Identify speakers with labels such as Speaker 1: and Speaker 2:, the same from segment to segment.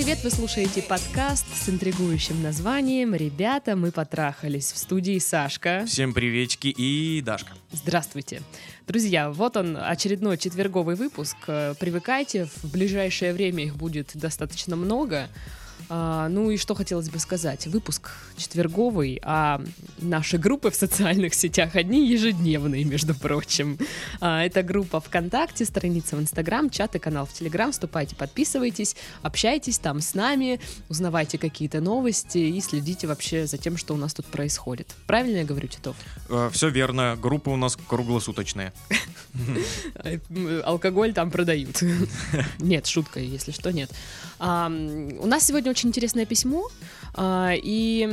Speaker 1: Привет! Вы слушаете подкаст с интригующим названием «Ребята, мы потрахались» в студии Сашка.
Speaker 2: Всем приветики и Дашка.
Speaker 1: Здравствуйте. Друзья, вот он, очередной четверговый выпуск. Привыкайте, в ближайшее время их будет достаточно много. А, ну и что хотелось бы сказать. Выпуск четверговый, а наши группы в социальных сетях одни ежедневные, между прочим. А, это группа ВКонтакте, страница в Инстаграм, чат и канал в Телеграм. Вступайте, подписывайтесь, общайтесь там с нами, узнавайте какие-то новости и следите вообще за тем, что у нас тут происходит. Правильно я говорю, Титов?
Speaker 2: Э, все верно. Группы у нас круглосуточные.
Speaker 1: Алкоголь там продают. Нет, шутка, если что, нет. У нас сегодня очень интересное письмо, а, и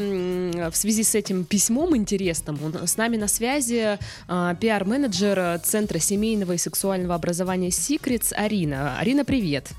Speaker 1: в связи с этим письмом интересным с нами на связи а, пиар-менеджер Центра семейного и сексуального образования Secrets Арина. Арина, привет!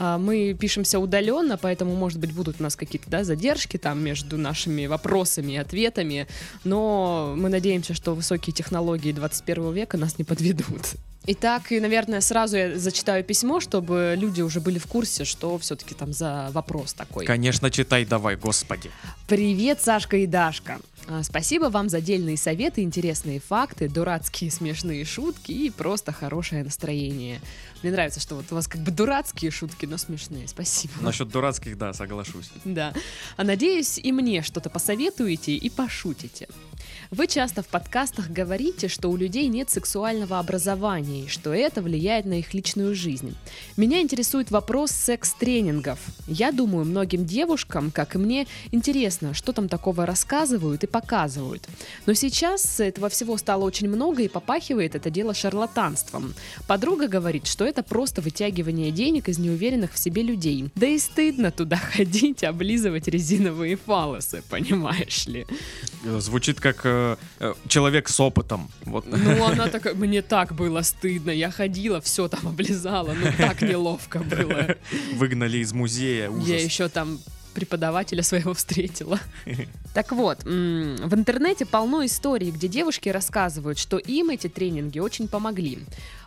Speaker 1: А, мы пишемся удаленно, поэтому, может быть, будут у нас какие-то да, задержки там между нашими вопросами и ответами, но мы надеемся, что высокие технологии 21 века нас не подведут. Итак, и, наверное, сразу я зачитаю письмо, чтобы люди уже были в курсе, что все-таки там за вопрос такой.
Speaker 2: Конечно, читай давай, господи.
Speaker 1: Привет, Сашка и Дашка. А, спасибо вам за дельные советы, интересные факты, дурацкие смешные шутки и просто хорошее настроение. Мне нравится, что вот у вас как бы дурацкие шутки, но смешные. Спасибо.
Speaker 2: Насчет дурацких, да, соглашусь.
Speaker 1: Да. А надеюсь, и мне что-то посоветуете и пошутите. Вы часто в подкастах говорите, что у людей нет сексуального образования и что это влияет на их личную жизнь. Меня интересует вопрос секс-тренингов. Я думаю, многим девушкам, как и мне, интересно, что там такого рассказывают и показывают. Но сейчас этого всего стало очень много и попахивает это дело шарлатанством. Подруга говорит, что это просто вытягивание денег из неуверенных в себе людей. Да и стыдно туда ходить, облизывать резиновые фалосы, понимаешь ли.
Speaker 2: Звучит как э, человек с опытом. Вот.
Speaker 1: Ну, она такая, мне так было стыдно, я ходила, все там облизала, ну так неловко было.
Speaker 2: Выгнали из музея, ужас.
Speaker 1: Я еще там преподавателя своего встретила. Так вот, в интернете полно историй, где девушки рассказывают, что им эти тренинги очень помогли.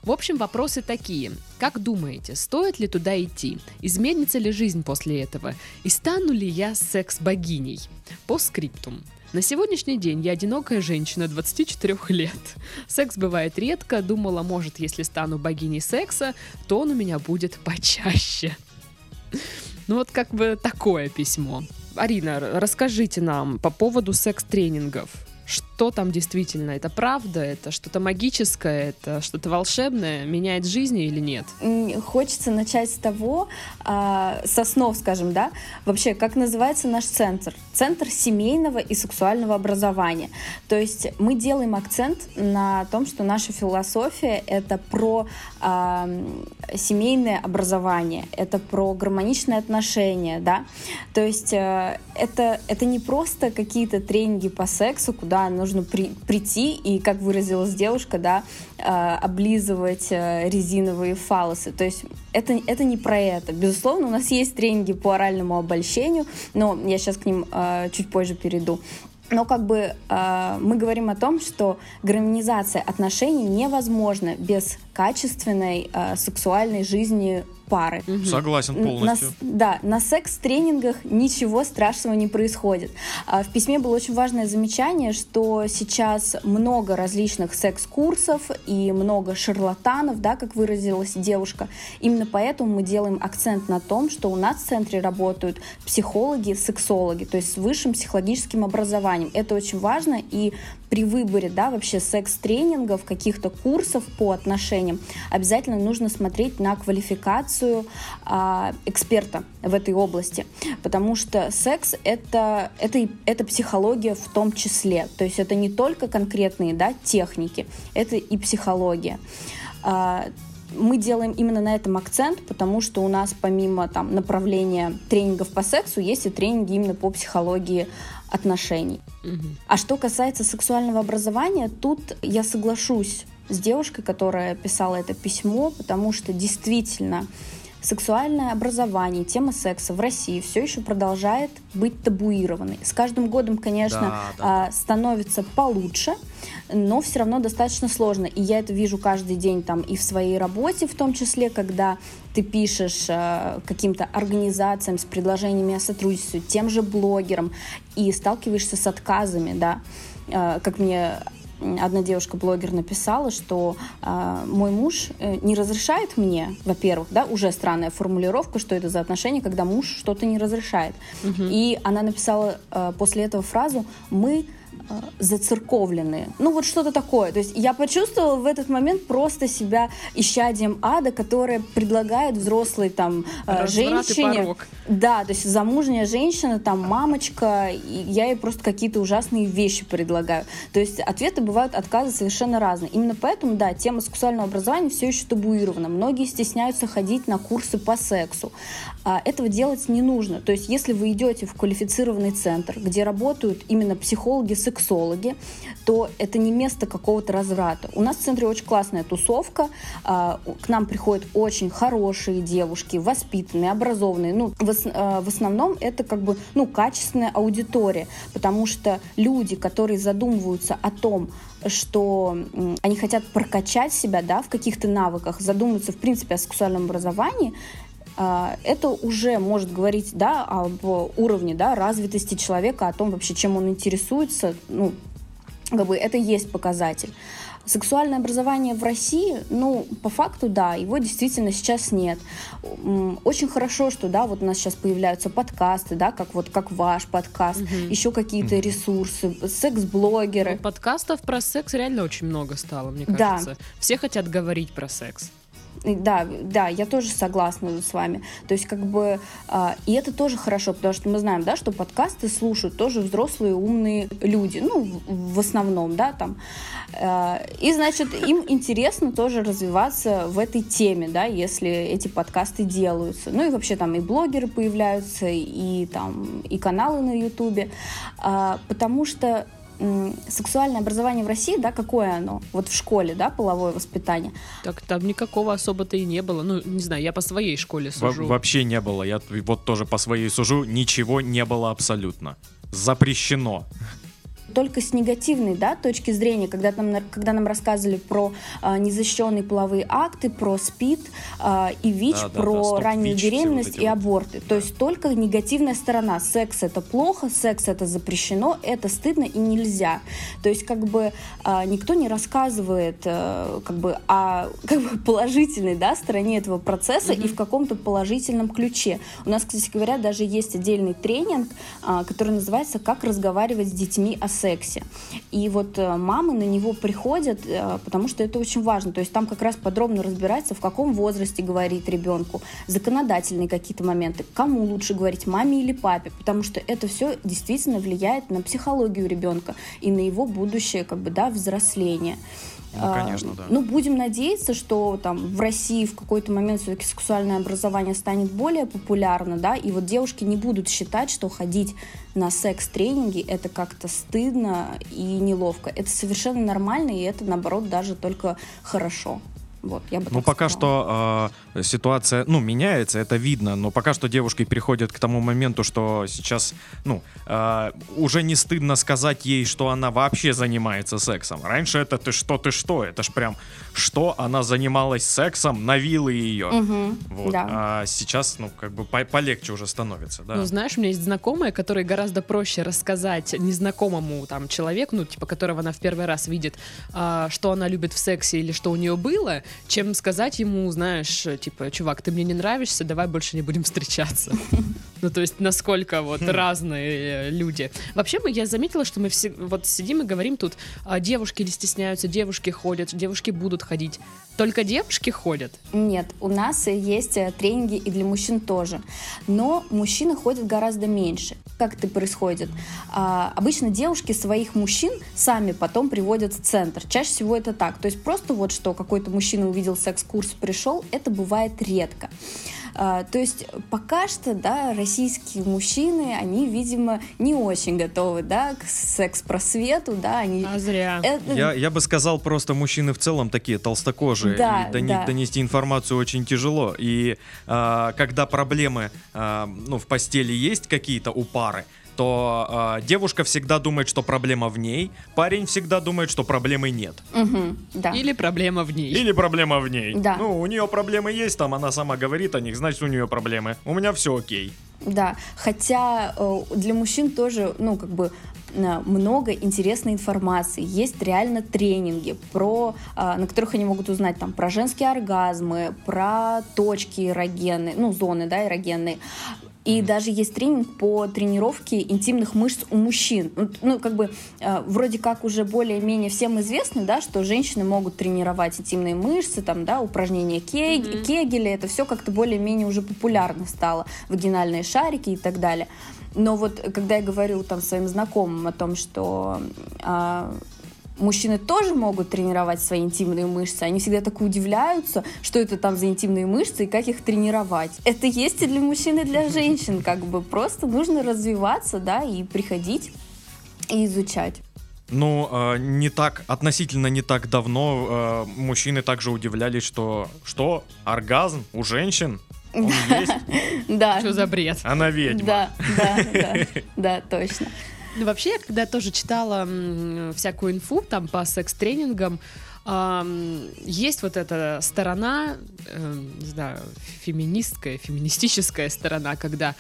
Speaker 1: В общем, вопросы такие. Как думаете, стоит ли туда идти? Изменится ли жизнь после этого? И стану ли я секс-богиней? По скриптум. На сегодняшний день я одинокая женщина 24 лет. Секс бывает редко, думала, может, если стану богиней секса, то он у меня будет почаще. Ну вот как бы такое письмо. Арина, расскажите нам по поводу секс-тренингов что там действительно? Это правда? Это что-то магическое? Это что-то волшебное? Меняет жизни или нет?
Speaker 3: Хочется начать с того, э, с основ, скажем, да, вообще, как называется наш центр? Центр семейного и сексуального образования. То есть мы делаем акцент на том, что наша философия — это про э, семейное образование, это про гармоничные отношения, да. То есть э, это, это не просто какие-то тренинги по сексу, куда нужно при, прийти и, как выразилась девушка, да, э, облизывать э, резиновые фалосы. То есть это, это не про это. Безусловно, у нас есть тренинги по оральному обольщению, но я сейчас к ним э, чуть позже перейду. Но как бы э, мы говорим о том, что гармонизация отношений невозможна без качественной э, сексуальной жизни пары.
Speaker 2: Угу. Согласен полностью.
Speaker 3: На, да, на секс-тренингах ничего страшного не происходит. А, в письме было очень важное замечание, что сейчас много различных секс-курсов и много шарлатанов, да, как выразилась девушка. Именно поэтому мы делаем акцент на том, что у нас в центре работают психологи, сексологи, то есть с высшим психологическим образованием. Это очень важно, и при выборе да, вообще секс-тренингов, каких-то курсов по отношениям, обязательно нужно смотреть на квалификацию а, эксперта в этой области, потому что секс это, это, это психология в том числе, то есть это не только конкретные да, техники, это и психология. А, мы делаем именно на этом акцент, потому что у нас помимо там, направления тренингов по сексу есть и тренинги именно по психологии отношений. Угу. А что касается сексуального образования, тут я соглашусь с девушкой, которая писала это письмо, потому что действительно сексуальное образование, тема секса в России все еще продолжает быть табуированной. С каждым годом, конечно, да, да. А, становится получше, но все равно достаточно сложно. И я это вижу каждый день там и в своей работе, в том числе, когда ты пишешь э, каким-то организациям с предложениями о сотрудничестве, тем же блогерам, и сталкиваешься с отказами, да, э, как мне одна девушка-блогер написала, что э, мой муж э, не разрешает мне, во-первых, да, уже странная формулировка, что это за отношения, когда муж что-то не разрешает. Угу. И она написала э, после этого фразу «мы зацерковленные. Ну вот что-то такое. То есть я почувствовала в этот момент просто себя исчадием ада, которое предлагает взрослой там э, Разврат женщине. Да, то есть замужняя женщина, там мамочка, и я ей просто какие-то ужасные вещи предлагаю. То есть ответы бывают отказы совершенно разные. Именно поэтому, да, тема сексуального образования все еще табуирована. Многие стесняются ходить на курсы по сексу. А этого делать не нужно. То есть если вы идете в квалифицированный центр, где работают именно психологи, сексологи, то это не место какого-то разврата. У нас в центре очень классная тусовка, а, к нам приходят очень хорошие девушки, воспитанные, образованные. Ну, в, а, в основном это как бы, ну, качественная аудитория, потому что люди, которые задумываются о том, что они хотят прокачать себя да, в каких-то навыках, задумываются, в принципе, о сексуальном образовании, это уже может говорить да, об уровне да, развитости человека, о том вообще, чем он интересуется. Ну, как бы это есть показатель. Сексуальное образование в России, ну, по факту, да, его действительно сейчас нет. Очень хорошо, что, да, вот у нас сейчас появляются подкасты, да, как вот, как ваш подкаст, угу. еще какие-то угу. ресурсы, секс-блогеры.
Speaker 1: Ну, подкастов про секс реально очень много стало, мне кажется. Да. Все хотят говорить про секс.
Speaker 3: Да, да, я тоже согласна с вами. То есть, как бы, э, и это тоже хорошо, потому что мы знаем, да, что подкасты слушают тоже взрослые умные люди, ну, в, в основном, да, там. Э, и, значит, им интересно тоже развиваться в этой теме, да, если эти подкасты делаются. Ну и вообще там и блогеры появляются, и там, и каналы на Ютубе, э, потому что сексуальное образование в России, да, какое оно? Вот в школе, да, половое воспитание?
Speaker 1: Так там никакого особо-то и не было. Ну, не знаю, я по своей школе сужу.
Speaker 2: Во вообще не было. Я вот тоже по своей сужу. Ничего не было абсолютно. Запрещено
Speaker 3: только с негативной да, точки зрения, когда нам, когда нам рассказывали про э, незащищенные половые акты, про СПИД э, и ВИЧ, да, про да, раннюю ВИЧ, беременность и аборты. Да. То есть только негативная сторона. Секс это плохо, секс это запрещено, это стыдно и нельзя. То есть как бы э, никто не рассказывает э, как бы о как бы положительной да, стороне этого процесса mm-hmm. и в каком-то положительном ключе. У нас, кстати говоря, даже есть отдельный тренинг, э, который называется «Как разговаривать с детьми о сексе. И вот э, мамы на него приходят, э, потому что это очень важно. То есть там как раз подробно разбирается, в каком возрасте говорить ребенку, законодательные какие-то моменты, кому лучше говорить, маме или папе, потому что это все действительно влияет на психологию ребенка и на его будущее как бы, да, взросление.
Speaker 2: Ну, а, конечно, да.
Speaker 3: Ну, будем надеяться, что там в России в какой-то момент все-таки сексуальное образование станет более популярно, да, и вот девушки не будут считать, что ходить на секс-тренинги это как-то стыдно и неловко. Это совершенно нормально, и это, наоборот, даже только хорошо. Вот, я бы
Speaker 2: ну, пока сказала. что э, ситуация, ну, меняется, это видно, но пока что девушки переходят к тому моменту, что сейчас, ну, э, уже не стыдно сказать ей, что она вообще занимается сексом. Раньше это ты что, ты что, это ж прям, что она занималась сексом, навилы ее.
Speaker 3: Угу,
Speaker 2: вот. да. А сейчас, ну, как бы по полегче уже становится, да.
Speaker 1: Ну, знаешь, у меня есть знакомые, которые гораздо проще рассказать незнакомому там человеку, ну, типа, которого она в первый раз видит, э, что она любит в сексе или что у нее было, чем сказать ему, знаешь, типа, чувак, ты мне не нравишься, давай больше не будем встречаться. Ну, то есть, насколько вот хм. разные э, люди. Вообще, я заметила, что мы все вот сидим и говорим тут, а, девушки не стесняются, девушки ходят, девушки будут ходить. Только девушки ходят?
Speaker 3: Нет, у нас есть э, тренинги и для мужчин тоже. Но мужчины ходят гораздо меньше. Как это происходит? А, обычно девушки своих мужчин сами потом приводят в центр. Чаще всего это так. То есть просто вот что какой-то мужчина увидел секс-курс, пришел, это бывает редко. А, то есть пока что, да, российские мужчины, они, видимо, не очень готовы, да, к секс-просвету, да, они...
Speaker 1: А зря.
Speaker 2: Это... Я, я бы сказал, просто мужчины в целом такие толстокожие, да, и до да. них донести информацию очень тяжело, и а, когда проблемы, а, ну, в постели есть какие-то у пары, то э, девушка всегда думает, что проблема в ней, парень всегда думает, что проблемы нет.
Speaker 3: Угу, да.
Speaker 1: Или проблема в ней.
Speaker 2: Или проблема в ней.
Speaker 3: Да.
Speaker 2: Ну, у нее проблемы есть, там она сама говорит о них, значит, у нее проблемы. У меня все окей.
Speaker 3: Да, хотя э, для мужчин тоже, ну, как бы э, много интересной информации. Есть реально тренинги, про, э, на которых они могут узнать там, про женские оргазмы, про точки эрогенные, ну, зоны да, эрогенные. И даже есть тренинг по тренировке интимных мышц у мужчин. Ну, ну как бы, э, вроде как уже более-менее всем известно, да, что женщины могут тренировать интимные мышцы, там, да, упражнения кег... mm-hmm. кегеля, это все как-то более-менее уже популярно стало, вагинальные шарики и так далее. Но вот когда я говорю там своим знакомым о том, что э, мужчины тоже могут тренировать свои интимные мышцы. Они всегда так удивляются, что это там за интимные мышцы и как их тренировать. Это есть и для мужчин, и для женщин. Как бы просто нужно развиваться, да, и приходить и изучать.
Speaker 2: Ну, э, не так, относительно не так давно э, мужчины также удивлялись, что что, оргазм у женщин? Он есть?
Speaker 3: Да.
Speaker 1: Что за бред?
Speaker 2: Она ведьма.
Speaker 3: Да, да, да, да, точно.
Speaker 1: Ну, вообще, я когда тоже читала всякую инфу там по секс-тренингам, есть вот эта сторона, э, не знаю, феминистская, феминистическая сторона, когда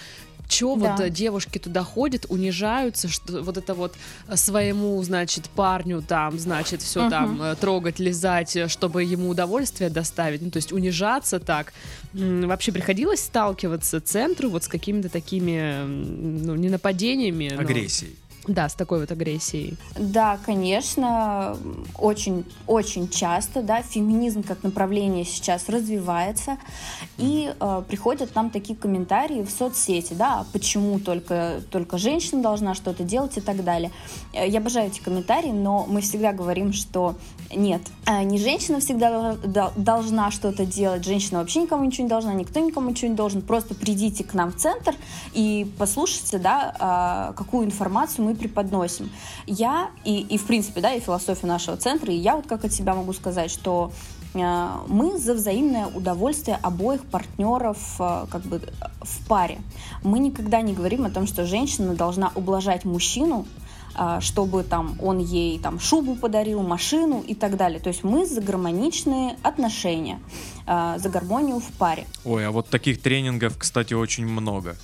Speaker 1: Че да. вот э, девушки туда ходят, унижаются, что вот это вот э, своему, значит, парню там, значит, все uh-huh. там э, трогать, лизать, чтобы ему удовольствие доставить, ну, то есть унижаться так. Вообще приходилось сталкиваться центру вот с какими-то такими, ну, не нападениями.
Speaker 2: Агрессией.
Speaker 1: Да, с такой вот агрессией.
Speaker 3: Да, конечно, очень, очень часто, да, феминизм как направление сейчас развивается, и э, приходят нам такие комментарии в соцсети, да, почему только, только женщина должна что-то делать и так далее. Э, я обожаю эти комментарии, но мы всегда говорим, что нет, э, не женщина всегда должна что-то делать, женщина вообще никому ничего не должна, никто никому ничего не должен, просто придите к нам в центр и послушайте, да, э, какую информацию мы преподносим. Я и, и в принципе, да, и философия нашего центра, и я вот как от себя могу сказать, что э, мы за взаимное удовольствие обоих партнеров как бы в паре. Мы никогда не говорим о том, что женщина должна ублажать мужчину, чтобы там он ей там шубу подарил, машину и так далее. То есть мы за гармоничные отношения, за гармонию в паре.
Speaker 2: Ой, а вот таких тренингов, кстати, очень много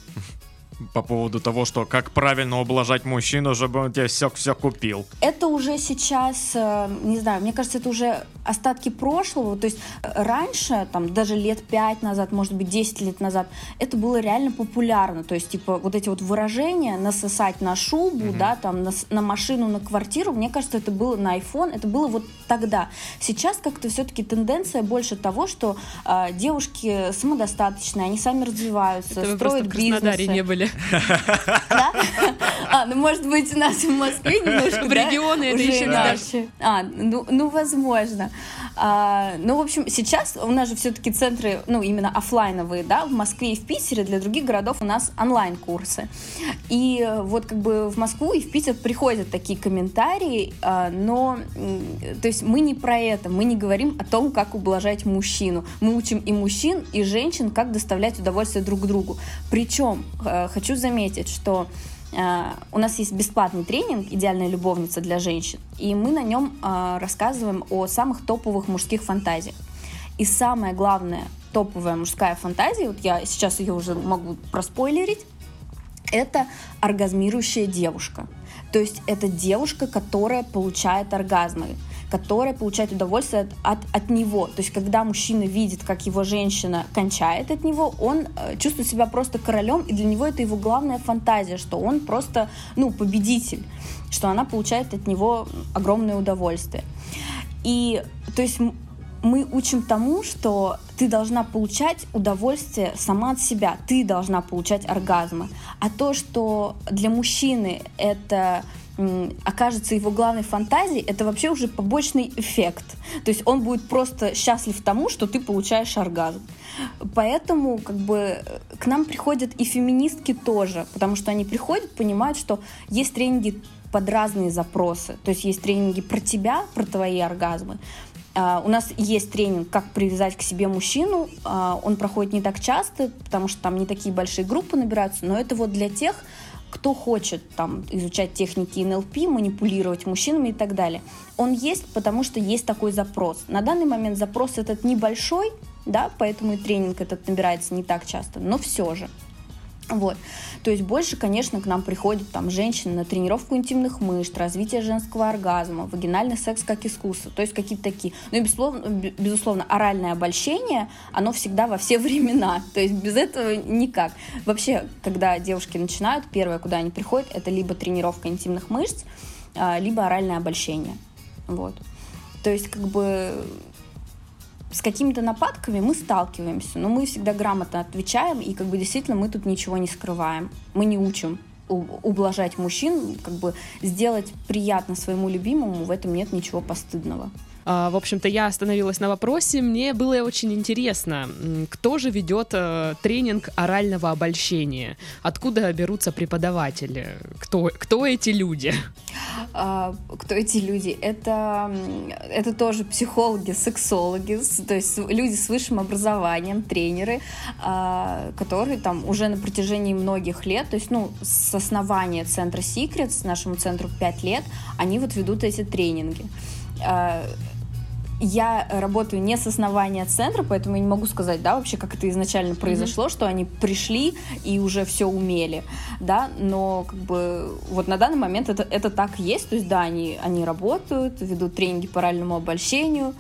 Speaker 2: по поводу того, что как правильно ублажать мужчину, чтобы он тебе все, все купил.
Speaker 3: Это уже сейчас, э, не знаю, мне кажется, это уже остатки прошлого. То есть э, раньше, там, даже лет пять назад, может быть, 10 лет назад, это было реально популярно. То есть, типа, вот эти вот выражения, насосать на шубу, mm-hmm. да, там, на, на машину, на квартиру, мне кажется, это было на iPhone, это было вот тогда. Сейчас как-то все-таки тенденция больше того, что э, девушки самодостаточные, они сами развиваются,
Speaker 1: это
Speaker 3: строят бизнесы.
Speaker 1: не были.
Speaker 3: Да? А, ну, может быть, у нас в Москве немножко,
Speaker 1: В регионы это еще не
Speaker 3: дальше. А, ну, ну, возможно. А, ну, в общем, сейчас у нас же все-таки центры, ну, именно офлайновые, да, в Москве и в Питере, для других городов у нас онлайн-курсы. И вот как бы в Москву и в Питер приходят такие комментарии, а, но, то есть мы не про это, мы не говорим о том, как ублажать мужчину. Мы учим и мужчин, и женщин, как доставлять удовольствие друг другу. Причем, э, хочу заметить, что у нас есть бесплатный тренинг «Идеальная любовница для женщин», и мы на нем uh, рассказываем о самых топовых мужских фантазиях. И самое главное, топовая мужская фантазия, вот я сейчас ее уже могу проспойлерить, это оргазмирующая девушка. То есть это девушка, которая получает оргазмы которая получает удовольствие от, от, от него. То есть, когда мужчина видит, как его женщина кончает от него, он э, чувствует себя просто королем, и для него это его главная фантазия, что он просто, ну, победитель, что она получает от него огромное удовольствие. И, то есть, мы учим тому, что ты должна получать удовольствие сама от себя, ты должна получать оргазмы. А то, что для мужчины это окажется его главной фантазией, это вообще уже побочный эффект. То есть он будет просто счастлив тому, что ты получаешь оргазм. Поэтому как бы к нам приходят и феминистки тоже, потому что они приходят, понимают, что есть тренинги под разные запросы. То есть есть тренинги про тебя, про твои оргазмы. Uh, у нас есть тренинг, как привязать к себе мужчину. Uh, он проходит не так часто, потому что там не такие большие группы набираются, но это вот для тех, кто хочет там изучать техники НЛП, манипулировать мужчинами и так далее. Он есть, потому что есть такой запрос. На данный момент запрос этот небольшой, да, поэтому и тренинг этот набирается не так часто, но все же. Вот. То есть больше, конечно, к нам приходят там женщины на тренировку интимных мышц, развитие женского оргазма, вагинальный секс как искусство, то есть какие-то такие. Ну и безусловно, безусловно, оральное обольщение, оно всегда во все времена, то есть без этого никак. Вообще, когда девушки начинают, первое, куда они приходят, это либо тренировка интимных мышц, а, либо оральное обольщение. Вот. То есть, как бы с какими-то нападками мы сталкиваемся, но мы всегда грамотно отвечаем, и как бы действительно мы тут ничего не скрываем. Мы не учим ублажать мужчин, как бы сделать приятно своему любимому, в этом нет ничего постыдного.
Speaker 1: А, в общем-то, я остановилась на вопросе. Мне было очень интересно, кто же ведет э, тренинг орального обольщения? Откуда берутся преподаватели? Кто, кто эти люди?
Speaker 3: А, кто эти люди? Это, это тоже психологи, сексологи, то есть люди с высшим образованием, тренеры, а, которые там уже на протяжении многих лет, то есть, ну, с основания центра Secrets, нашему центру 5 лет, они вот ведут эти тренинги я работаю не с основания центра, поэтому я не могу сказать, да, вообще, как это изначально произошло, mm-hmm. что они пришли и уже все умели, да, но как бы вот на данный момент это, это так есть, то есть, да, они, они работают, ведут тренинги по оральному обольщению,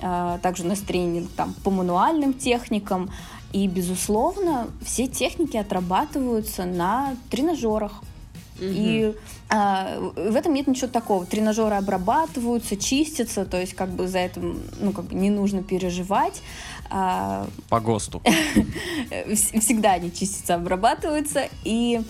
Speaker 3: э, также у нас тренинг там по мануальным техникам, и, безусловно, все техники отрабатываются на тренажерах. Угу. И а, в этом нет ничего такого. Тренажеры обрабатываются, чистятся, то есть как бы за этим ну, как бы не нужно переживать.
Speaker 2: А, По ГОСТу.
Speaker 3: Всегда они чистятся, обрабатываются. И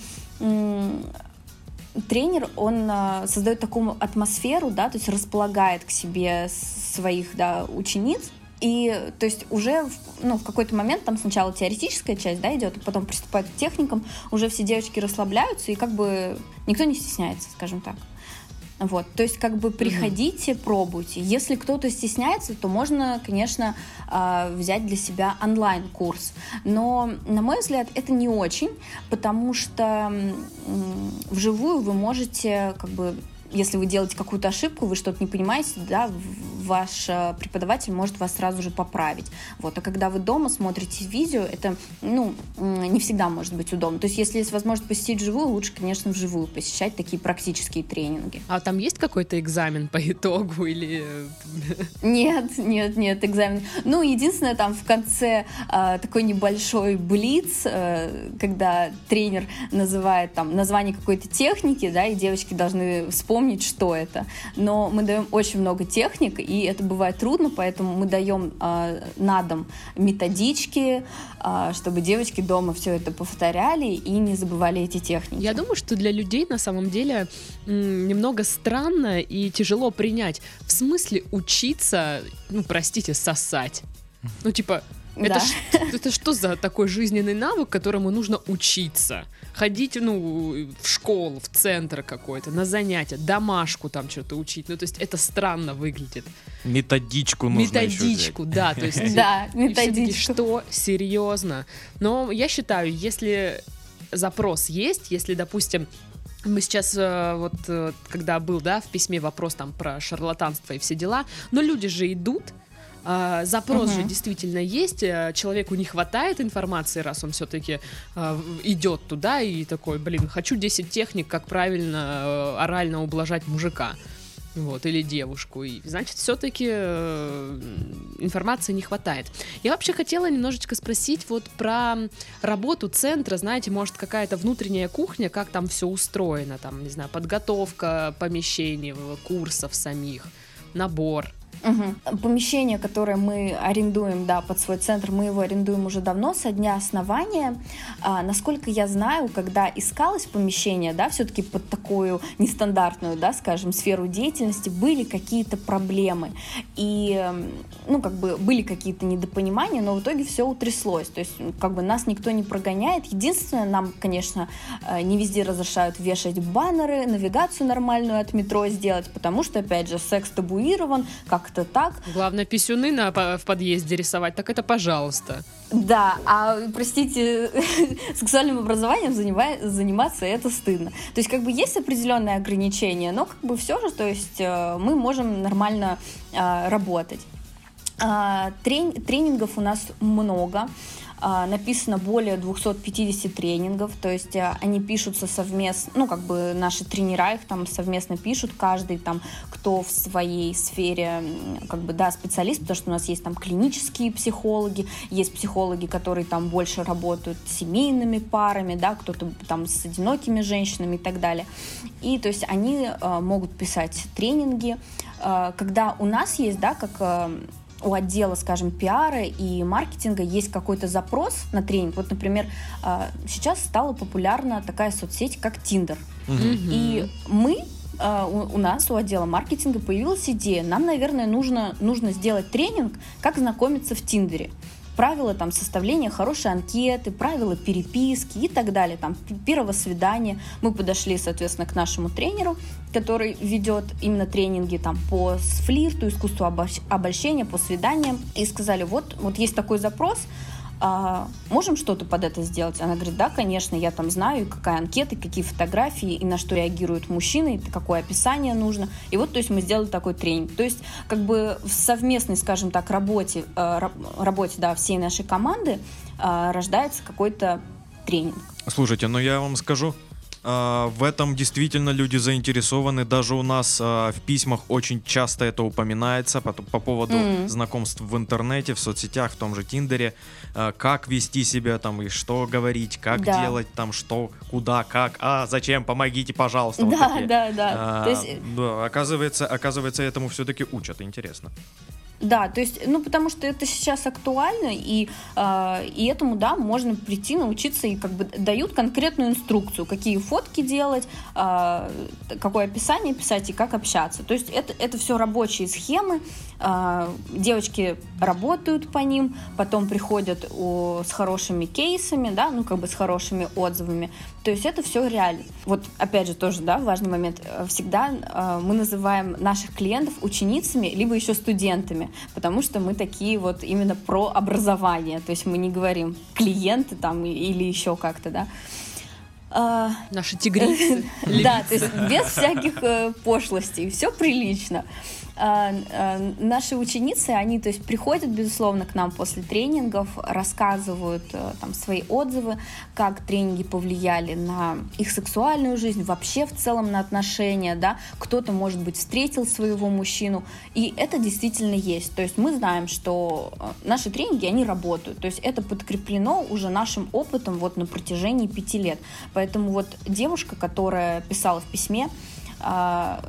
Speaker 3: тренер, он а, создает такую атмосферу, да, то есть располагает к себе своих да, учениц, и то есть уже ну, в какой-то момент там сначала теоретическая часть да, идет, а потом приступают к техникам, уже все девочки расслабляются, и как бы никто не стесняется, скажем так. Вот, то есть как бы приходите, mm-hmm. пробуйте. Если кто-то стесняется, то можно, конечно, а, взять для себя онлайн-курс. Но, на мой взгляд, это не очень, потому что вживую вы можете как бы если вы делаете какую-то ошибку, вы что-то не понимаете, да, ваш э, преподаватель может вас сразу же поправить. Вот. А когда вы дома смотрите видео, это, ну, не всегда может быть удобно. То есть, если есть возможность посетить вживую, лучше, конечно, вживую посещать такие практические тренинги.
Speaker 1: А там есть какой-то экзамен по итогу или...
Speaker 3: Нет, нет, нет, экзамен. Ну, единственное, там в конце э, такой небольшой блиц, э, когда тренер называет там название какой-то техники, да, и девочки должны вспомнить, что это. Но мы даем очень много техник, и это бывает трудно, поэтому мы даем э, на дом методички, э, чтобы девочки дома все это повторяли и не забывали эти техники.
Speaker 1: Я думаю, что для людей на самом деле немного странно и тяжело принять. В смысле учиться, ну, простите, сосать. Ну, типа, это, да. ш, это что за такой жизненный навык, которому нужно учиться? Ходить, ну, в школу, в центр какой-то, на занятия, домашку там что-то учить. Ну, то есть это странно выглядит.
Speaker 2: Методичку нужно
Speaker 1: Методичку, да, то есть...
Speaker 3: Да, методичку.
Speaker 1: Что? Серьезно? Но я считаю, если запрос есть, если, допустим, мы сейчас, э, вот, э, когда был, да, в письме вопрос там про шарлатанство и все дела, но люди же идут, а, запрос угу. же действительно есть, э, человеку не хватает информации, раз он все-таки а, идет туда и такой, блин, хочу 10 техник, как правильно э, орально ублажать мужика. Вот, или девушку. И, значит, все-таки э, информации не хватает. Я вообще хотела немножечко спросить вот про работу центра, знаете, может, какая-то внутренняя кухня, как там все устроено, там, не знаю, подготовка помещений, курсов самих, набор.
Speaker 3: Угу. Помещение, которое мы арендуем, да, под свой центр, мы его арендуем уже давно, со дня основания. А, насколько я знаю, когда искалось помещение, да, все-таки под такую нестандартную, да, скажем, сферу деятельности, были какие-то проблемы. И, ну, как бы были какие-то недопонимания, но в итоге все утряслось. То есть, как бы нас никто не прогоняет. Единственное, нам, конечно, э, не везде разрешают вешать баннеры, навигацию нормальную от метро сделать, потому что, опять же, секс табуирован, как как-то так.
Speaker 1: Главное, писюны на, в подъезде рисовать, так это пожалуйста.
Speaker 3: Да, а, простите, сексуальным образованием заниматься это стыдно. То есть, как бы есть определенные ограничения, но как бы все же, то есть э, мы можем нормально а, работать. А, тренингов у нас много. А, написано более 250 тренингов, то есть а, они пишутся совместно, ну, как бы наши тренера их там совместно пишут, каждый там, кто в своей сфере, как бы, да, специалист, потому что у нас есть там клинические психологи, есть психологи, которые там больше работают с семейными парами, да, кто-то там с одинокими женщинами и так далее. И, то есть, они э, могут писать тренинги, э, когда у нас есть, да, как э, у отдела, скажем, пиара и маркетинга есть какой-то запрос на тренинг. Вот, например, а, сейчас стала популярна такая соцсеть, как Tinder. Угу. И мы а, у, нас, у отдела маркетинга, появилась идея. Нам, наверное, нужно, нужно сделать тренинг, как знакомиться в Тиндере правила там составления хорошей анкеты, правила переписки и так далее, там первого свидания. Мы подошли, соответственно, к нашему тренеру, который ведет именно тренинги там по флирту, искусству обольщения, по свиданиям, и сказали, вот, вот есть такой запрос, а, можем что-то под это сделать? Она говорит, да, конечно, я там знаю, какая анкета, какие фотографии, и на что реагируют мужчины, и какое описание нужно. И вот, то есть, мы сделали такой тренинг. То есть, как бы в совместной, скажем так, работе, э, работе да, всей нашей команды э, рождается какой-то тренинг.
Speaker 2: Слушайте, ну я вам скажу, в этом действительно люди заинтересованы. Даже у нас а, в письмах очень часто это упоминается по, по поводу mm. знакомств в интернете, в соцсетях, в том же Тиндере. А, как вести себя там и что говорить, как да. делать там, что, куда, как, а зачем, помогите, пожалуйста.
Speaker 3: Да, вот да, да. А,
Speaker 2: есть... да. Оказывается, оказывается, этому все-таки учат. Интересно.
Speaker 3: Да, то есть, ну, потому что это сейчас актуально, и, э, и этому, да, можно прийти, научиться, и как бы дают конкретную инструкцию, какие фотки делать, э, какое описание писать и как общаться. То есть это, это все рабочие схемы, э, девочки работают по ним, потом приходят у, с хорошими кейсами, да, ну, как бы с хорошими отзывами. То есть это все реально. Вот, опять же, тоже, да, важный момент. Всегда э, мы называем наших клиентов ученицами, либо еще студентами потому что мы такие вот именно про образование, то есть мы не говорим клиенты там или еще как-то, да.
Speaker 1: А, Наши тигрицы.
Speaker 3: Да, то есть без всяких э, пошлостей, все прилично. А, а, наши ученицы, они, то есть, приходят, безусловно, к нам после тренингов, рассказывают э, там свои отзывы, как тренинги повлияли на их сексуальную жизнь, вообще в целом на отношения, да, кто-то, может быть, встретил своего мужчину, и это действительно есть. То есть мы знаем, что э, наши тренинги, они работают, то есть это подкреплено уже нашим опытом вот на протяжении пяти лет. Поэтому вот девушка, которая писала в письме, а,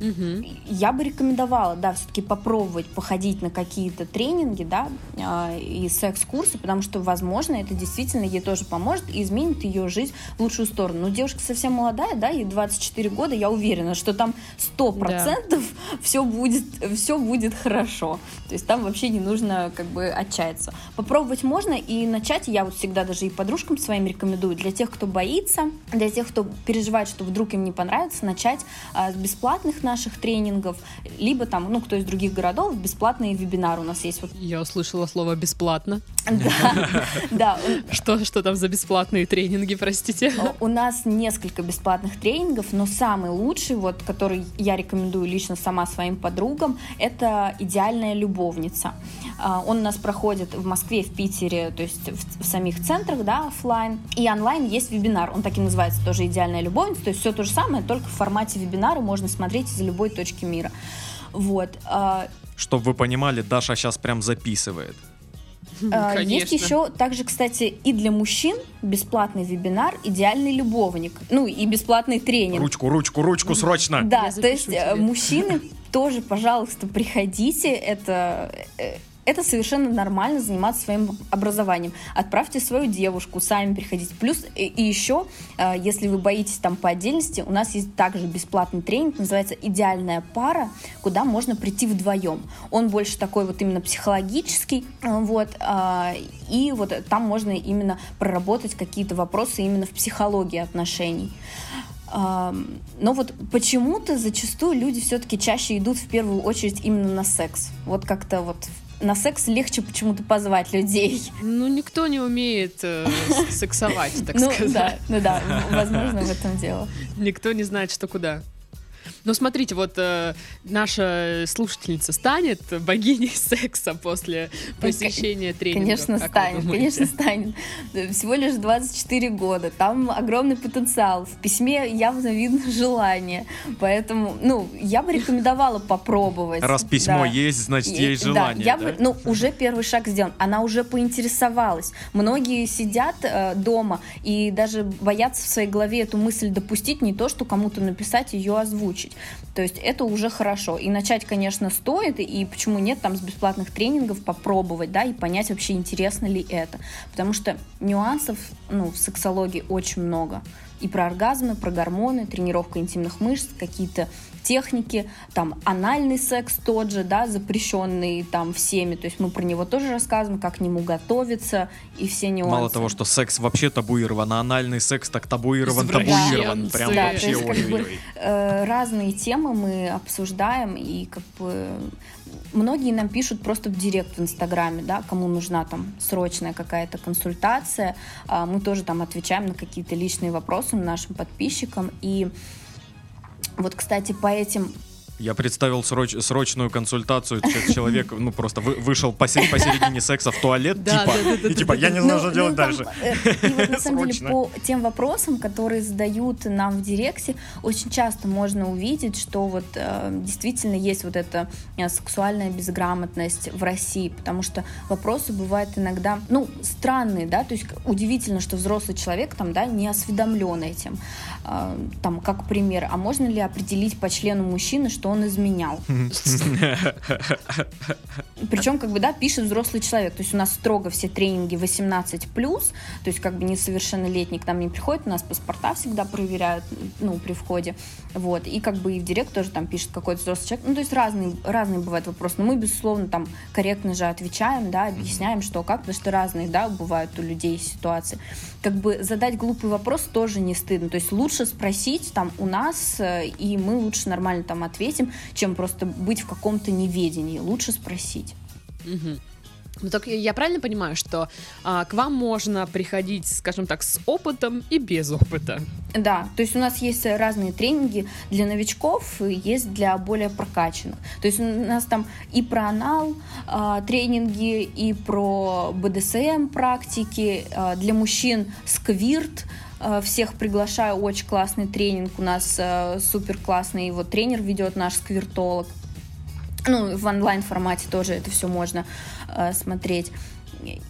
Speaker 3: Угу. Я бы рекомендовала, да, все-таки попробовать походить на какие-то тренинги, да, э, и секс-курсы, потому что, возможно, это действительно ей тоже поможет и изменит ее жизнь в лучшую сторону. Но девушка совсем молодая, да, ей 24 года, я уверена, что там 100% да. все будет, все будет хорошо. То есть там вообще не нужно как бы отчаяться. Попробовать можно и начать, я вот всегда даже и подружкам своим рекомендую, для тех, кто боится, для тех, кто переживает, что вдруг им не понравится, начать э, с бесплатных наших тренингов, либо там, ну, кто из других городов, бесплатные вебинары у нас есть. Вот.
Speaker 1: Я услышала слово «бесплатно».
Speaker 3: Да, да.
Speaker 1: Что, что там за бесплатные тренинги, простите?
Speaker 3: У нас несколько бесплатных тренингов, но самый лучший, вот, который я рекомендую лично сама своим подругам, это «Идеальная любовница». А, он у нас проходит в Москве, в Питере, то есть в, в самих центрах, да, офлайн. И онлайн есть вебинар, он так и называется тоже «Идеальная любовница», то есть все то же самое, только в формате вебинара можно смотреть из любой точки мира. Вот. А,
Speaker 2: Чтобы вы понимали, Даша сейчас прям записывает.
Speaker 3: А, Конечно. Есть еще также, кстати, и для мужчин бесплатный вебинар «Идеальный любовник». Ну и бесплатный тренинг.
Speaker 2: Ручку, ручку, ручку, срочно!
Speaker 3: Да, то есть э, тебе. мужчины тоже, пожалуйста, приходите. Это э, это совершенно нормально заниматься своим образованием. Отправьте свою девушку, сами приходите. Плюс и, и еще, э, если вы боитесь там по отдельности, у нас есть также бесплатный тренинг, называется «Идеальная пара», куда можно прийти вдвоем. Он больше такой вот именно психологический, э, вот, э, и вот там можно именно проработать какие-то вопросы именно в психологии отношений. Но вот почему-то зачастую люди все-таки чаще идут в первую очередь именно на секс. Вот как-то вот на секс легче почему-то позвать людей.
Speaker 1: Ну, никто не умеет э, сексовать, так
Speaker 3: ну,
Speaker 1: сказать.
Speaker 3: Да, ну да, возможно, в этом дело.
Speaker 1: Никто не знает, что куда. Ну, смотрите, вот э, наша слушательница станет богиней секса после посещения тренинга.
Speaker 3: Конечно, станет, конечно, станет. Всего лишь 24 года, там огромный потенциал. В письме явно видно желание. Поэтому, ну, я бы рекомендовала попробовать.
Speaker 2: Раз письмо да. есть, значит, и, есть желание.
Speaker 3: Да, я да? бы, ну, уже первый шаг сделан. Она уже поинтересовалась. Многие сидят э, дома и даже боятся в своей голове эту мысль допустить, не то, что кому-то написать, ее озвучить. То есть это уже хорошо. И начать, конечно, стоит, и почему нет там с бесплатных тренингов попробовать, да, и понять вообще, интересно ли это. Потому что нюансов, ну, в сексологии очень много. И про оргазмы, про гормоны, тренировка интимных мышц, какие-то техники, там анальный секс тот же, да, запрещенный там всеми, то есть мы про него тоже рассказываем, как к нему готовиться и все нюансы.
Speaker 2: Мало того, что секс вообще табуирован, а анальный секс так табуирован, табуирован, прям да, вообще
Speaker 3: есть, как бы, э, разные темы мы обсуждаем и как бы многие нам пишут просто в директ в Инстаграме, да, кому нужна там срочная какая-то консультация, а мы тоже там отвечаем на какие-то личные вопросы нашим подписчикам. И вот, кстати, по этим
Speaker 2: я представил сроч, срочную консультацию, человек, ну, просто вы, вышел посередине, посередине секса в туалет, типа, и типа, я не знаю, что ну, делать ну, дальше.
Speaker 3: Э, и вот, на самом деле, по тем вопросам, которые задают нам в директе, очень часто можно увидеть, что вот э, действительно есть вот эта э, сексуальная безграмотность в России, потому что вопросы бывают иногда, ну, странные, да, то есть удивительно, что взрослый человек там, да, не осведомлен этим. Там, как пример, а можно ли определить по члену мужчины, что что он изменял. Причем, как бы, да, пишет взрослый человек. То есть у нас строго все тренинги 18+, то есть как бы несовершеннолетний к нам не приходит, у нас паспорта всегда проверяют, ну, при входе. Вот. И как бы и в директ тоже там пишет какой-то взрослый человек. Ну, то есть разные, разные бывают вопросы. Но мы, безусловно, там корректно же отвечаем, да, объясняем, что как, потому что разные, да, бывают у людей ситуации. Как бы задать глупый вопрос тоже не стыдно. То есть лучше спросить там у нас, э, и мы лучше нормально там ответим, чем просто быть в каком-то неведении. Лучше спросить.
Speaker 1: Угу. Ну, так я правильно понимаю, что а, к вам можно приходить, скажем так, с опытом и без опыта?
Speaker 3: Да, то есть у нас есть разные тренинги для новичков, есть для более прокачанных. То есть у нас там и про анал а, тренинги, и про БДСМ практики, а, для мужчин сквирт, всех приглашаю, очень классный тренинг у нас, э, супер классный его тренер ведет наш сквиртолог. Ну, в онлайн формате тоже это все можно э, смотреть.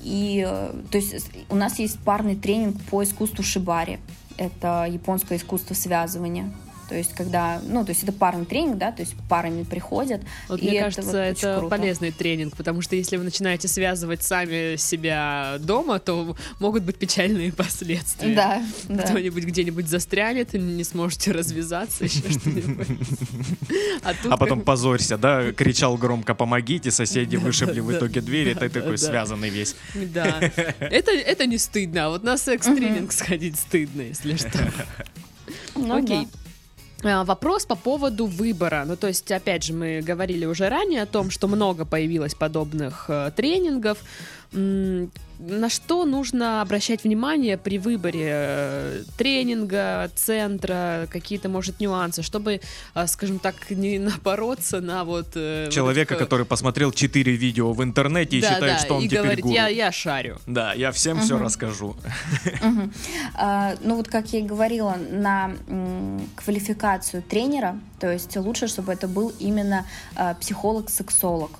Speaker 3: И, то есть, у нас есть парный тренинг по искусству шибари. Это японское искусство связывания. То есть, когда, ну, то есть это парный тренинг, да, то есть парами приходят.
Speaker 1: Вот мне кажется, вот это круто. полезный тренинг, потому что если вы начинаете связывать сами себя дома, то могут быть печальные последствия.
Speaker 3: Да,
Speaker 1: Кто-нибудь где-нибудь застрянет, не сможете развязаться, еще что-нибудь.
Speaker 2: А, а потом позорься, да, кричал громко «помогите», соседи вышибли в итоге двери, ты такой связанный весь.
Speaker 1: Да, это, это не стыдно, а вот на секс-тренинг сходить стыдно, если что. Ну Окей. Вопрос по поводу выбора. Ну, то есть, опять же, мы говорили уже ранее о том, что много появилось подобных э, тренингов на что нужно обращать внимание при выборе э, тренинга, центра, какие-то, может, нюансы, чтобы, э, скажем так, не напороться на вот...
Speaker 2: Э, Человека, вот, который посмотрел 4 видео в интернете и да, считает, да, что он и теперь говорит, гуру.
Speaker 1: Я, я шарю.
Speaker 2: Да, я всем угу. все расскажу.
Speaker 3: Угу. А, ну вот, как я и говорила, на квалификацию тренера, то есть лучше, чтобы это был именно психолог-сексолог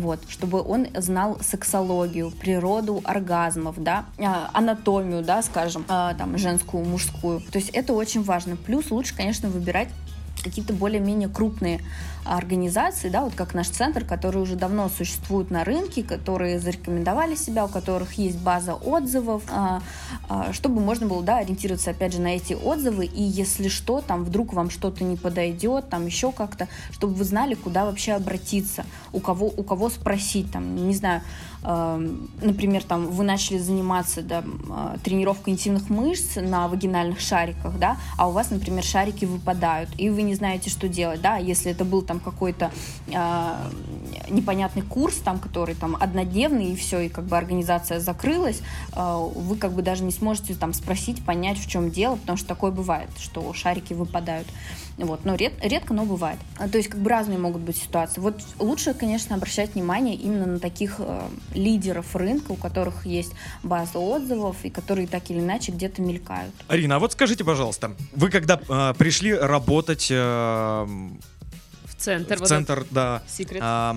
Speaker 3: вот, чтобы он знал сексологию, природу оргазмов, да, а, анатомию, да, скажем, а, там, женскую, мужскую. То есть это очень важно. Плюс лучше, конечно, выбирать какие-то более-менее крупные организации, да, вот как наш центр, которые уже давно существуют на рынке, которые зарекомендовали себя, у которых есть база отзывов, а, а, чтобы можно было, да, ориентироваться, опять же, на эти отзывы, и если что, там, вдруг вам что-то не подойдет, там, еще как-то, чтобы вы знали, куда вообще обратиться, у кого, у кого спросить, там, не знаю, например, там вы начали заниматься да, а, тренировкой интимных мышц на вагинальных шариках, да, а у вас, например, шарики выпадают, и вы не знаете, что делать, да, если это был там какой-то э, непонятный курс, там, который там однодневный, и все, и как бы организация закрылась, э, вы как бы даже не сможете там спросить, понять, в чем дело, потому что такое бывает, что шарики выпадают. Вот, но ред, редко, но бывает. А, то есть как бы разные могут быть ситуации. Вот лучше, конечно, обращать внимание именно на таких э, лидеров рынка, у которых есть база отзывов и которые так или иначе где-то мелькают.
Speaker 2: Арина, а вот скажите, пожалуйста, вы когда э, пришли работать э,
Speaker 1: в центр,
Speaker 2: в вот центр, да,
Speaker 1: э,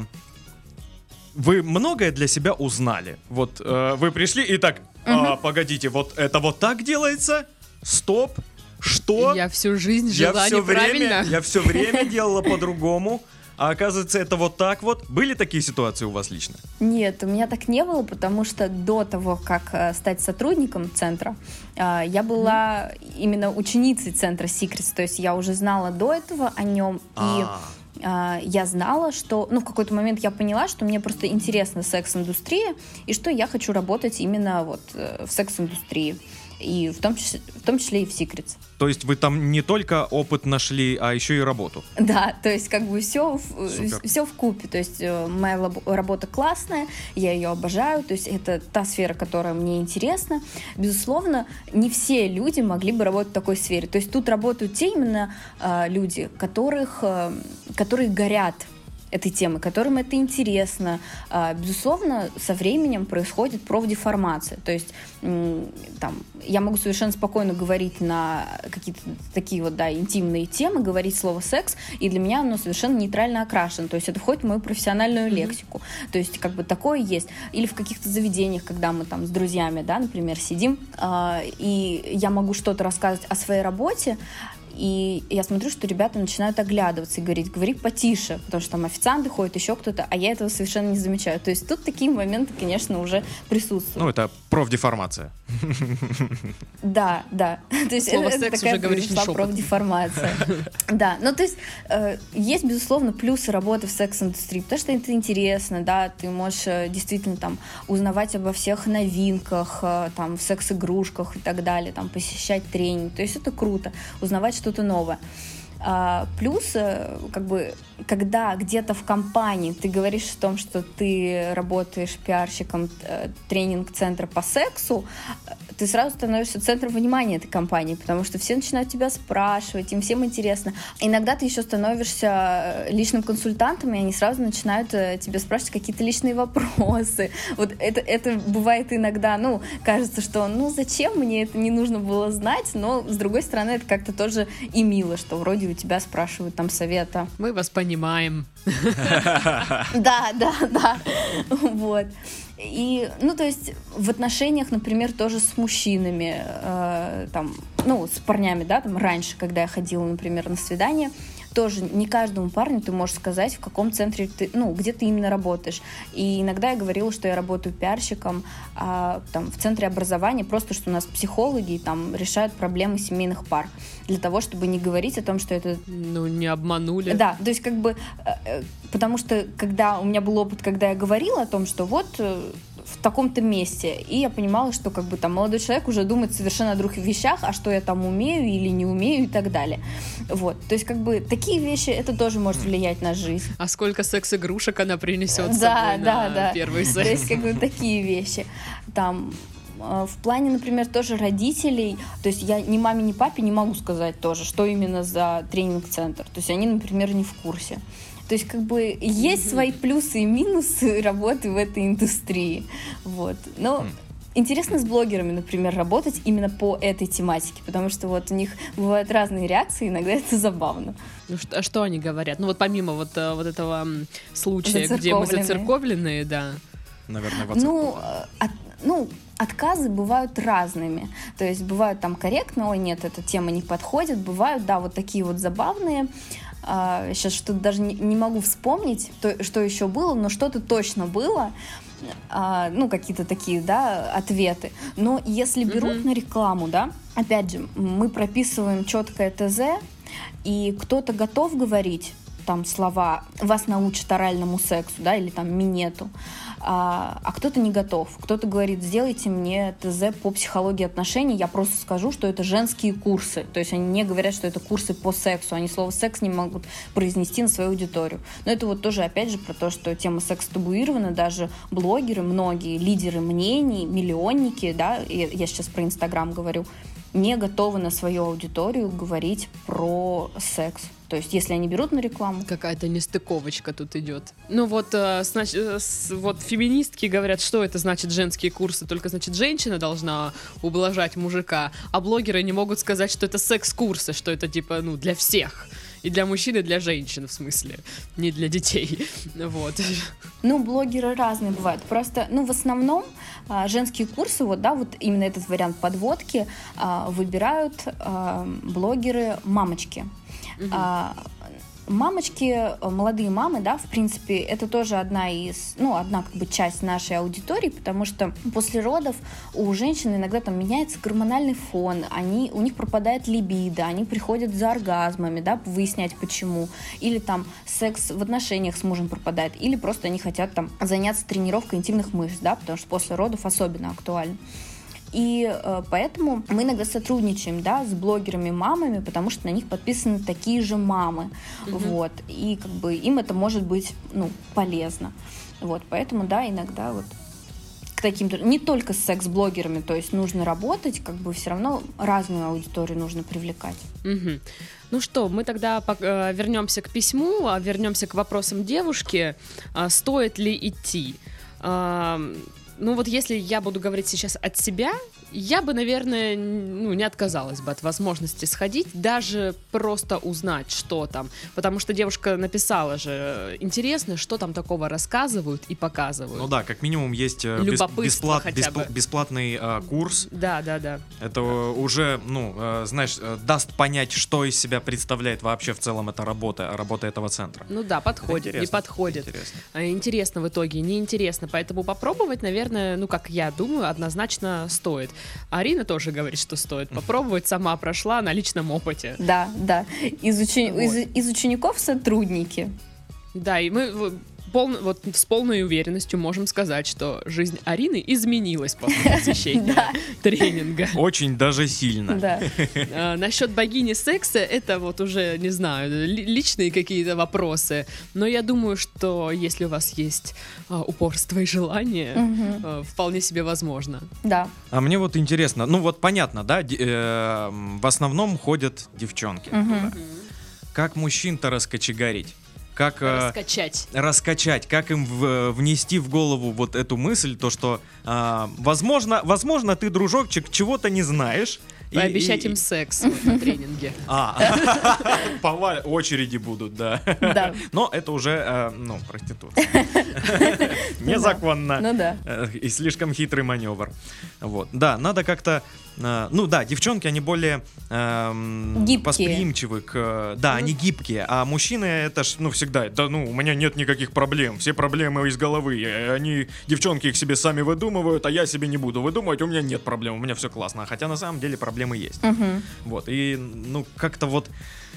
Speaker 2: вы многое для себя узнали? Вот э, вы пришли и так, угу. погодите, вот это вот так делается? Стоп, что?
Speaker 1: Я всю жизнь жила
Speaker 2: я все
Speaker 1: неправильно.
Speaker 2: Время, я все время делала по-другому. А оказывается, это вот так вот. Были такие ситуации у вас лично?
Speaker 3: Нет, у меня так не было, потому что до того, как э, стать сотрудником центра, э, я была mm. именно ученицей центра Secrets. То есть я уже знала до этого о нем. А. И э, я знала, что, ну, в какой-то момент я поняла, что мне просто интересна секс-индустрия, и что я хочу работать именно вот в секс-индустрии и в том числе, в том числе и в Secrets.
Speaker 2: То есть вы там не только опыт нашли, а еще и работу?
Speaker 3: Да, то есть как бы все, все в купе. То есть э, моя работа классная, я ее обожаю, то есть это та сфера, которая мне интересна. Безусловно, не все люди могли бы работать в такой сфере. То есть тут работают те именно э, люди, которых, э, которые горят этой темы, которым это интересно. А, безусловно, со временем происходит профдеформация. То есть там, я могу совершенно спокойно говорить на какие-то такие вот, да, интимные темы, говорить слово секс, и для меня оно совершенно нейтрально окрашено. То есть это входит в мою профессиональную лексику. То есть как бы такое есть. Или в каких-то заведениях, когда мы там с друзьями, да, например, сидим, э, и я могу что-то рассказывать о своей работе, и я смотрю, что ребята начинают оглядываться и говорить, говори потише, потому что там официанты ходят, еще кто-то, а я этого совершенно не замечаю. То есть тут такие моменты, конечно, уже присутствуют.
Speaker 2: Ну, это профдеформация.
Speaker 3: Да, да.
Speaker 1: То есть Слово это, секс уже говоришь не
Speaker 3: профдеформация. Да, ну то есть э, есть, безусловно, плюсы работы в секс-индустрии, потому что это интересно, да, ты можешь э, действительно там узнавать обо всех новинках, э, там, в секс-игрушках и так далее, там, посещать тренинг, то есть это круто, узнавать что что-то новое. А, плюс, э, как бы, когда где-то в компании ты говоришь о том, что ты работаешь пиарщиком э, тренинг-центра по сексу, ты сразу становишься центром внимания этой компании, потому что все начинают тебя спрашивать, им всем интересно. Иногда ты еще становишься э, личным консультантом, и они сразу начинают тебе спрашивать какие-то личные вопросы. Вот это, это бывает иногда, ну, кажется, что, ну, зачем мне это не нужно было знать, но, с другой стороны, это как-то тоже и мило, что вроде у тебя спрашивают там совета.
Speaker 1: Мы вас понимаем.
Speaker 3: Да, да, да. Вот. И, ну, то есть в отношениях, например, тоже с мужчинами, э, там, ну, с парнями, да, там раньше, когда я ходила, например, на свидание, тоже не каждому парню ты можешь сказать, в каком центре ты, ну, где ты именно работаешь. И иногда я говорила, что я работаю пиарщиком а, там, в центре образования, просто что у нас психологи там решают проблемы семейных пар. Для того, чтобы не говорить о том, что это...
Speaker 1: Ну, не обманули.
Speaker 3: Да, то есть как бы... Э, э, потому что когда у меня был опыт, когда я говорила о том, что вот э, в таком-то месте. И я понимала, что как бы там молодой человек уже думает совершенно о других вещах, а что я там умею или не умею и так далее. Вот. То есть как бы такие вещи, это тоже может влиять на жизнь.
Speaker 1: А сколько секс-игрушек она принесет с
Speaker 3: да,
Speaker 1: собой
Speaker 3: да,
Speaker 1: на
Speaker 3: да.
Speaker 1: первый секс?
Speaker 3: То есть как бы такие вещи. Там э, в плане, например, тоже родителей, то есть я ни маме, ни папе не могу сказать тоже, что именно за тренинг-центр. То есть они, например, не в курсе. То есть как бы есть mm-hmm. свои плюсы и минусы работы в этой индустрии. Вот. Но mm. Интересно с блогерами, например, работать именно по этой тематике, потому что вот у них бывают разные реакции, иногда это забавно.
Speaker 1: Ну что, а что они говорят? Ну вот помимо вот, э, вот этого случая, где мы зацерковленные, да.
Speaker 2: Наверное, в
Speaker 3: Ну, а, ну, отказы бывают разными. То есть бывают там корректно, ой, нет, эта тема не подходит. Бывают, да, вот такие вот забавные. А, сейчас что-то даже не, не могу вспомнить, то, что еще было, но что-то точно было. А, ну, какие-то такие, да, ответы. Но если берут mm-hmm. на рекламу, да, опять же, мы прописываем четкое ТЗ, и кто-то готов говорить там слова «вас научат оральному сексу», да, или там «минету», а, а кто-то не готов. Кто-то говорит, сделайте мне ТЗ по психологии отношений, я просто скажу, что это женские курсы. То есть они не говорят, что это курсы по сексу, они слово «секс» не могут произнести на свою аудиторию. Но это вот тоже, опять же, про то, что тема секса табуирована, даже блогеры, многие лидеры мнений, миллионники, да, я сейчас про Инстаграм говорю, не готовы на свою аудиторию говорить про секс. То есть, если они берут на рекламу...
Speaker 1: Какая-то нестыковочка тут идет. Ну вот, э, значит, э, вот феминистки говорят, что это значит женские курсы, только значит женщина должна ублажать мужика, а блогеры не могут сказать, что это секс-курсы, что это типа, ну, для всех. И для мужчин, и для женщин, в смысле. Не для детей. Вот.
Speaker 3: Ну, блогеры разные бывают. Просто, ну, в основном а, женские курсы, вот, да, вот именно этот вариант подводки а, выбирают а, блогеры Угу. Мамочки, э, молодые мамы, да, в принципе, это тоже одна из, ну, одна как бы часть нашей аудитории, потому что после родов у женщин иногда там меняется гормональный фон, они, у них пропадает либидо, они приходят за оргазмами, да, выяснять почему, или там секс в отношениях с мужем пропадает, или просто они хотят там заняться тренировкой интимных мышц, да, потому что после родов особенно актуально. И э, поэтому мы иногда сотрудничаем, да, с блогерами-мамами, потому что на них подписаны такие же мамы, угу. вот, и как бы им это может быть, ну, полезно, вот, поэтому, да, иногда вот к таким не только с секс-блогерами, то есть нужно работать, как бы все равно разную аудиторию нужно привлекать.
Speaker 1: Угу. Ну что, мы тогда э, вернемся к письму, а вернемся к вопросам девушки. А, стоит ли идти? Ну вот если я буду говорить сейчас от себя, я бы, наверное, ну, не отказалась бы от возможности сходить, даже просто узнать, что там. Потому что девушка написала же, интересно, что там такого рассказывают и показывают.
Speaker 2: Ну да, как минимум есть э, бесплат, беспл, бесплатный э, курс.
Speaker 1: Да, да, да.
Speaker 2: Это уже, ну, э, знаешь, э, даст понять, что из себя представляет вообще в целом эта работа, работа этого центра.
Speaker 1: Ну да, подходит, не подходит. Интересно. Интересно в итоге, неинтересно. Поэтому попробовать, наверное, ну, как я думаю, однозначно стоит. Арина тоже говорит, что стоит попробовать. Сама прошла на личном опыте.
Speaker 3: Да, да. Из, учени... вот. из, из учеников сотрудники.
Speaker 1: Да, и мы пол, вот с полной уверенностью можем сказать, что жизнь Арины изменилась после посещения тренинга.
Speaker 2: Очень даже сильно.
Speaker 3: Да.
Speaker 1: А, насчет богини секса, это вот уже, не знаю, личные какие-то вопросы. Но я думаю, что если у вас есть а, упорство и желание, а, вполне себе возможно.
Speaker 3: Да.
Speaker 2: А мне вот интересно, ну вот понятно, да, э, в основном ходят девчонки. Как мужчин-то раскочегарить? Как
Speaker 1: э, раскачать,
Speaker 2: раскачать, как им в, внести в голову вот эту мысль, то что, э, возможно, возможно, ты дружочек чего-то не знаешь.
Speaker 1: Пообещать и, им секс на тренинге.
Speaker 2: А, по очереди будут, да.
Speaker 3: Да.
Speaker 2: Но это уже, э, ну, проституция. Незаконно.
Speaker 3: Ну да.
Speaker 2: Э, и слишком хитрый маневр. Вот. Да, надо как-то Э, ну да, девчонки, они более эм, восприимчивы к... Да, они гибкие, а мужчины это ж, ну, всегда, да ну, у меня нет никаких проблем, все проблемы из головы, они, девчонки их себе сами выдумывают, а я себе не буду выдумывать, у меня нет проблем, у меня все классно, хотя на самом деле проблемы есть.
Speaker 3: Угу.
Speaker 2: Вот, и, ну, как-то вот...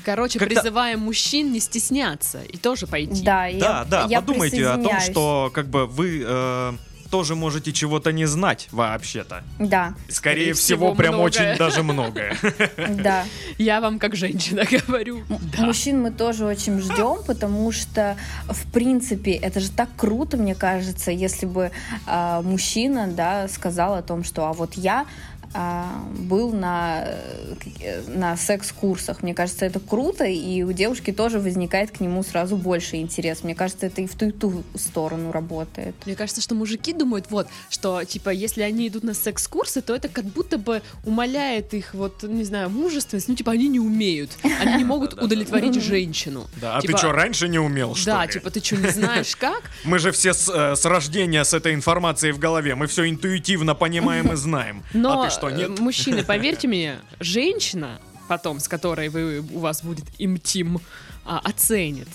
Speaker 1: Короче, Когда... призываем мужчин не стесняться и тоже пойти.
Speaker 3: Да,
Speaker 2: да, да. Я подумайте о том, что как бы вы э, тоже можете чего-то не знать вообще-то.
Speaker 3: Да.
Speaker 2: Скорее, Скорее всего, всего прям очень даже многое.
Speaker 3: Да.
Speaker 1: Я вам как женщина говорю.
Speaker 3: Мужчин мы тоже очень ждем, потому что, в принципе, это же так круто, мне кажется, если бы а, мужчина, да, сказал о том, что а вот я был на, на секс-курсах. Мне кажется, это круто, и у девушки тоже возникает к нему сразу больше интерес. Мне кажется, это и в ту, и ту сторону работает.
Speaker 1: Мне кажется, что мужики думают, вот, что, типа, если они идут на секс-курсы, то это как будто бы умаляет их, вот, не знаю, мужественность. Ну, типа, они не умеют. Они не могут удовлетворить женщину.
Speaker 2: Да, а
Speaker 1: Типа,
Speaker 2: ты что, раньше не умел, что
Speaker 1: Да, типа, ты что, не знаешь как?
Speaker 2: Мы же все с, э, с рождения с этой информацией в голове, мы все интуитивно понимаем и знаем.
Speaker 1: Но,
Speaker 2: а ты что,
Speaker 1: э,
Speaker 2: нет?
Speaker 1: мужчины, поверьте мне, женщина, потом, с которой вы, у вас будет интим, а, оценит,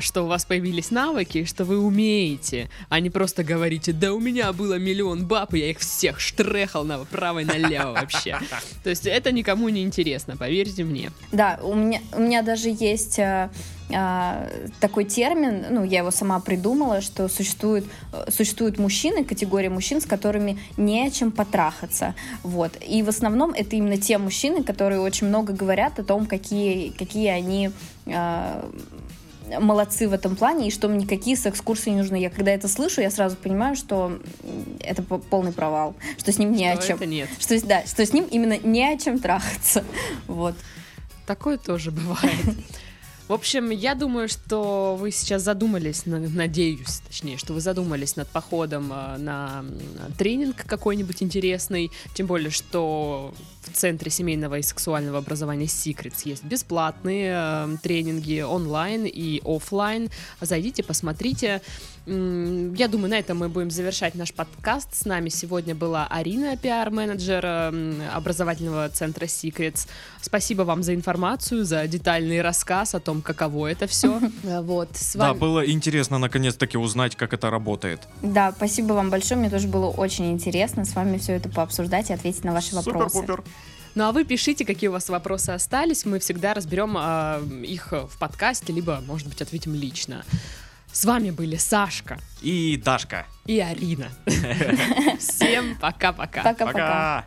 Speaker 1: что у вас появились навыки, что вы умеете, а не просто говорите, да у меня было миллион баб, и я их всех штрехал направо и налево вообще. То есть это никому не интересно, поверьте мне.
Speaker 3: Да, у меня, у меня даже есть э, э, такой термин, ну, я его сама придумала, что существует, э, существуют мужчины, категория мужчин, с которыми не о чем потрахаться. Вот. И в основном это именно те мужчины, которые очень много говорят о том, какие, какие они молодцы в этом плане, и что мне никакие секс-курсы не нужны. Я когда это слышу, я сразу понимаю, что это по- полный провал, что с ним не о
Speaker 1: Что
Speaker 3: чем.
Speaker 1: это нет.
Speaker 3: Что, да, что с ним именно не о чем трахаться. Вот.
Speaker 1: Такое тоже бывает. В общем, я думаю, что вы сейчас задумались, на- надеюсь, точнее, что вы задумались над походом э, на тренинг какой-нибудь интересный, тем более, что в Центре семейного и сексуального образования Secrets есть бесплатные э, тренинги онлайн и оффлайн. Зайдите, посмотрите. Я думаю, на этом мы будем завершать наш подкаст. С нами сегодня была Арина, пиар-менеджер м, образовательного центра Secrets. Спасибо вам за информацию, за детальный рассказ о том, каково это все. Вот, с
Speaker 2: Да,
Speaker 1: вами...
Speaker 2: было интересно наконец-таки узнать, как это работает.
Speaker 3: Да, спасибо вам большое. Мне тоже было очень интересно с вами все это пообсуждать и ответить на ваши вопросы.
Speaker 2: Супер-пупер.
Speaker 1: Ну а вы пишите, какие у вас вопросы остались. Мы всегда разберем э, их в подкасте, либо, может быть, ответим лично. С вами были Сашка.
Speaker 2: И Дашка.
Speaker 1: И Арина. Всем пока-пока.
Speaker 3: Пока-пока.